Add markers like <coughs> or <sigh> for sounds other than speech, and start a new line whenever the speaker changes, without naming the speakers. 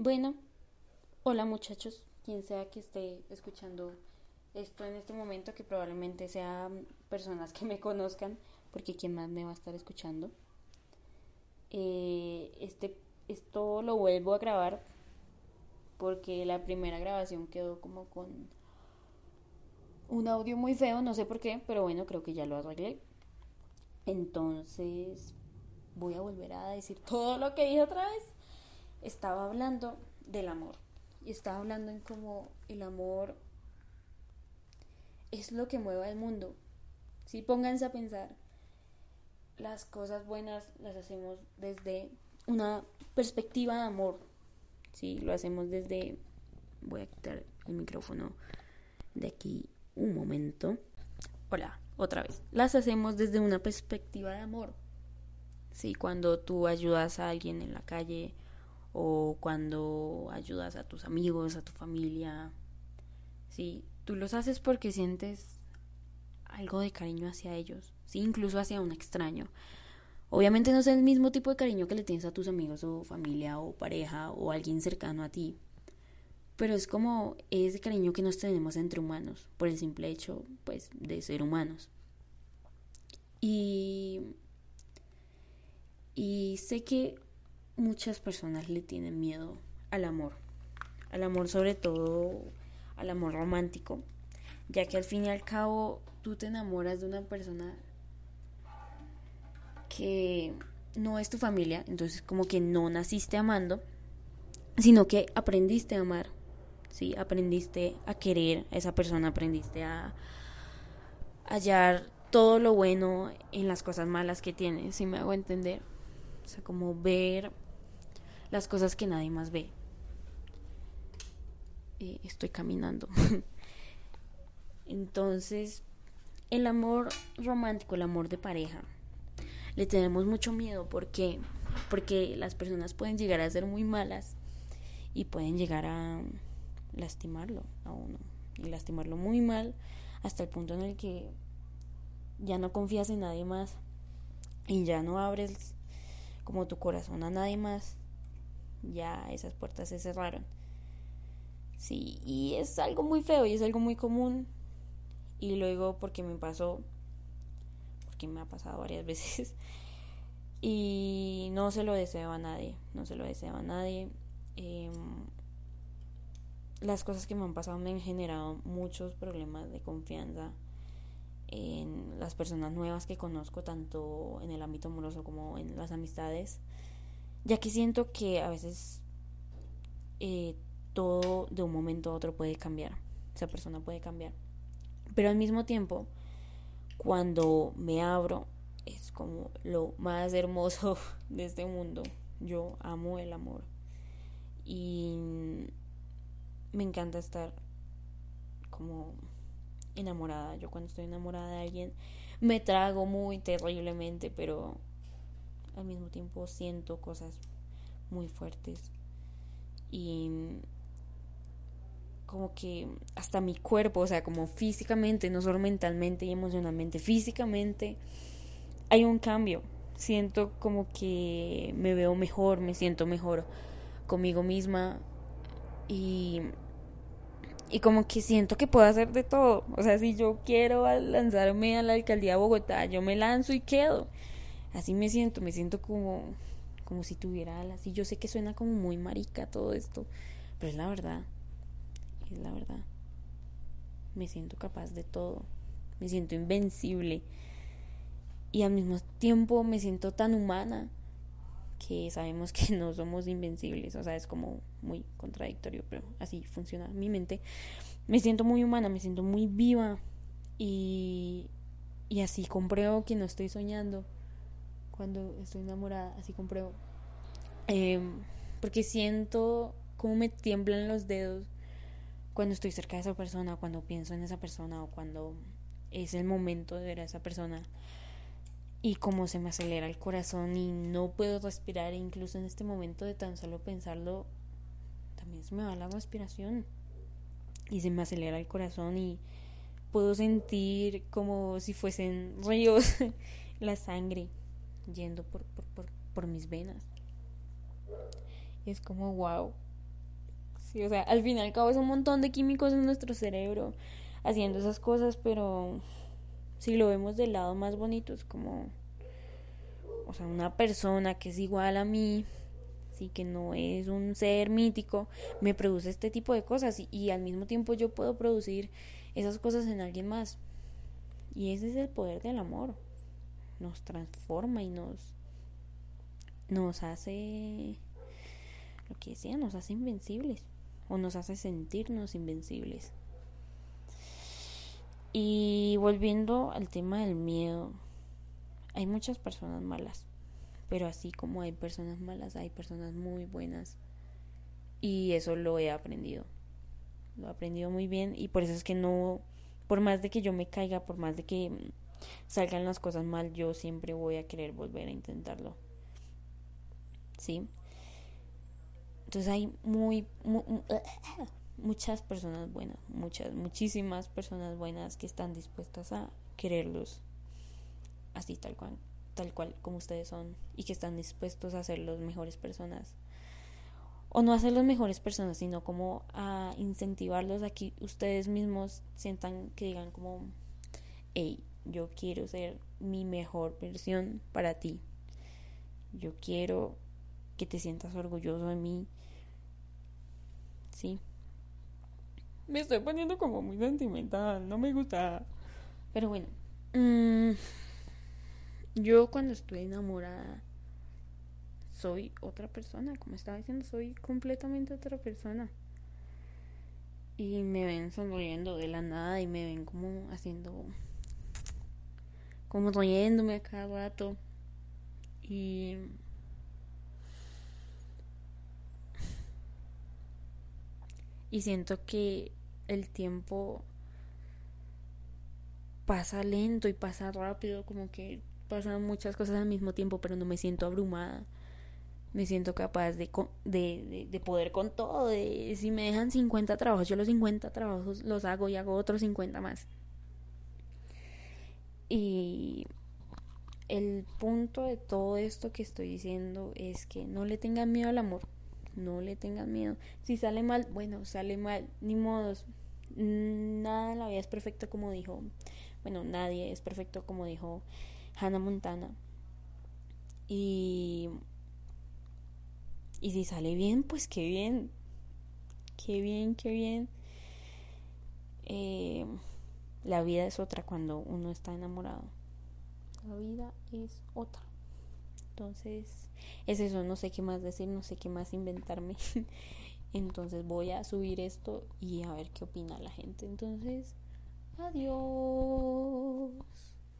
Bueno, hola muchachos, quien sea que esté escuchando esto en este momento, que probablemente sean personas que me conozcan, porque quien más me va a estar escuchando. Eh, este, esto lo vuelvo a grabar porque la primera grabación quedó como con un audio muy feo, no sé por qué, pero bueno, creo que ya lo arreglé. Entonces voy a volver a decir todo lo que dije otra vez estaba hablando del amor. Y estaba hablando en cómo el amor es lo que mueve al mundo. Si pónganse a pensar, las cosas buenas las hacemos desde una perspectiva de amor. Sí, lo hacemos desde. Voy a quitar el micrófono de aquí un momento. Hola, otra vez. Las hacemos desde una perspectiva de amor. Sí, cuando tú ayudas a alguien en la calle o cuando ayudas a tus amigos, a tu familia. Sí, tú los haces porque sientes algo de cariño hacia ellos, sí, incluso hacia un extraño. Obviamente no es el mismo tipo de cariño que le tienes a tus amigos o familia o pareja o alguien cercano a ti, pero es como ese cariño que nos tenemos entre humanos por el simple hecho, pues, de ser humanos. Y y sé que muchas personas le tienen miedo al amor, al amor sobre todo al amor romántico, ya que al fin y al cabo tú te enamoras de una persona que no es tu familia, entonces como que no naciste amando, sino que aprendiste a amar, ¿sí? Aprendiste a querer a esa persona, aprendiste a hallar todo lo bueno en las cosas malas que tiene, si me hago entender. O sea, como ver las cosas que nadie más ve. Eh, estoy caminando. <laughs> Entonces, el amor romántico, el amor de pareja, le tenemos mucho miedo porque porque las personas pueden llegar a ser muy malas y pueden llegar a lastimarlo a uno y lastimarlo muy mal hasta el punto en el que ya no confías en nadie más y ya no abres como tu corazón a nadie más ya esas puertas se cerraron. Sí, y es algo muy feo y es algo muy común. Y luego porque me pasó, porque me ha pasado varias <laughs> veces. Y no se lo deseo a nadie, no se lo deseo a nadie. Em, las cosas que me han pasado me han generado muchos problemas de confianza en las personas nuevas que conozco, tanto en el ámbito amoroso como en las amistades ya que siento que a veces eh, todo de un momento a otro puede cambiar, esa persona puede cambiar, pero al mismo tiempo, cuando me abro, es como lo más hermoso <laughs> de este mundo. Yo amo el amor y me encanta estar como enamorada. Yo cuando estoy enamorada de alguien me trago muy terriblemente, pero al mismo tiempo siento cosas muy fuertes y como que hasta mi cuerpo, o sea, como físicamente, no solo mentalmente y emocionalmente, físicamente hay un cambio. Siento como que me veo mejor, me siento mejor conmigo misma y y como que siento que puedo hacer de todo. O sea, si yo quiero lanzarme a la alcaldía de Bogotá, yo me lanzo y quedo. Así me siento, me siento como, como si tuviera alas. Y yo sé que suena como muy marica todo esto, pero es la verdad. Es la verdad. Me siento capaz de todo. Me siento invencible. Y al mismo tiempo me siento tan humana que sabemos <laughs> que no somos invencibles. O sea, es como muy contradictorio, pero así funciona mi mente. Me siento muy humana, me siento muy viva. Y, y así compruebo que no estoy soñando cuando estoy enamorada, así compruebo. Em, porque siento cómo me tiemblan los dedos cuando estoy cerca de esa persona, cuando pienso en esa persona o cuando es el momento de ver a esa persona y cómo se me acelera el corazón y no puedo respirar, incluso en este momento de tan solo pensarlo, también se me va la respiración y se me acelera el corazón y puedo sentir como si fuesen ríos <laughs> la sangre yendo por, por, por, mis venas. es como, wow, Sí, o sea, al fin y al cabo es un montón de químicos en nuestro cerebro haciendo esas cosas, pero si lo vemos del lado más bonito es como, o sea, una persona que es igual a mí, sí, que no es un ser mítico, me produce este tipo de cosas y, y al mismo tiempo yo puedo producir esas cosas en alguien más. Y ese es el poder del amor. Nos transforma y nos nos hace lo que decía, nos hace invencibles o nos hace sentirnos invencibles. Y volviendo al tema del miedo, hay muchas personas malas, pero así como hay personas malas, hay personas muy buenas. Y eso lo he aprendido. Lo he aprendido muy bien y por eso es que no, por más de que yo me caiga, por más de que salgan las cosas mal, yo siempre voy a querer volver a intentarlo. ¿Sí? Entonces hay muy, <coughs> muchas personas buenas, muchas, muchísimas personas buenas que están dispuestas a quererlos así tal cual, tal cual como ustedes son y que están dispuestos a ser las mejores personas. O no a ser las mejores personas, sino como a incentivarlos a que ustedes mismos sientan que digan como, hey, yo quiero ser mi mejor versión para ti. Yo quiero que te sientas orgulloso de mí. Sí. Me estoy poniendo como muy sentimental, no me gusta. Pero bueno, mm, yo cuando estoy enamorada soy otra persona, como estaba diciendo, soy completamente otra persona. Y me ven sonriendo de la nada y me ven como haciendo, como riéndome a cada rato. Y y siento que el tiempo pasa lento y pasa rápido, como que pasan muchas cosas al mismo tiempo, pero no me siento abrumada. Me siento capaz de, de, de, poder con todo. De, si me dejan 50 trabajos, yo los 50 trabajos los hago y hago otros 50 más. Y el punto de todo esto que estoy diciendo es que no le tengan miedo al amor no le tengan miedo. Si sale mal, bueno, sale mal, ni modos. Nada en la vida es perfecto como dijo, bueno, nadie es perfecto como dijo Hannah Montana. Y y si sale bien, pues qué bien. Qué bien, qué bien. Eh, la vida es otra cuando uno está enamorado. Vida es otra. Entonces, es eso, no sé qué más decir, no sé qué más inventarme. <laughs> Entonces voy a subir esto y a ver qué opina la gente. Entonces, adiós.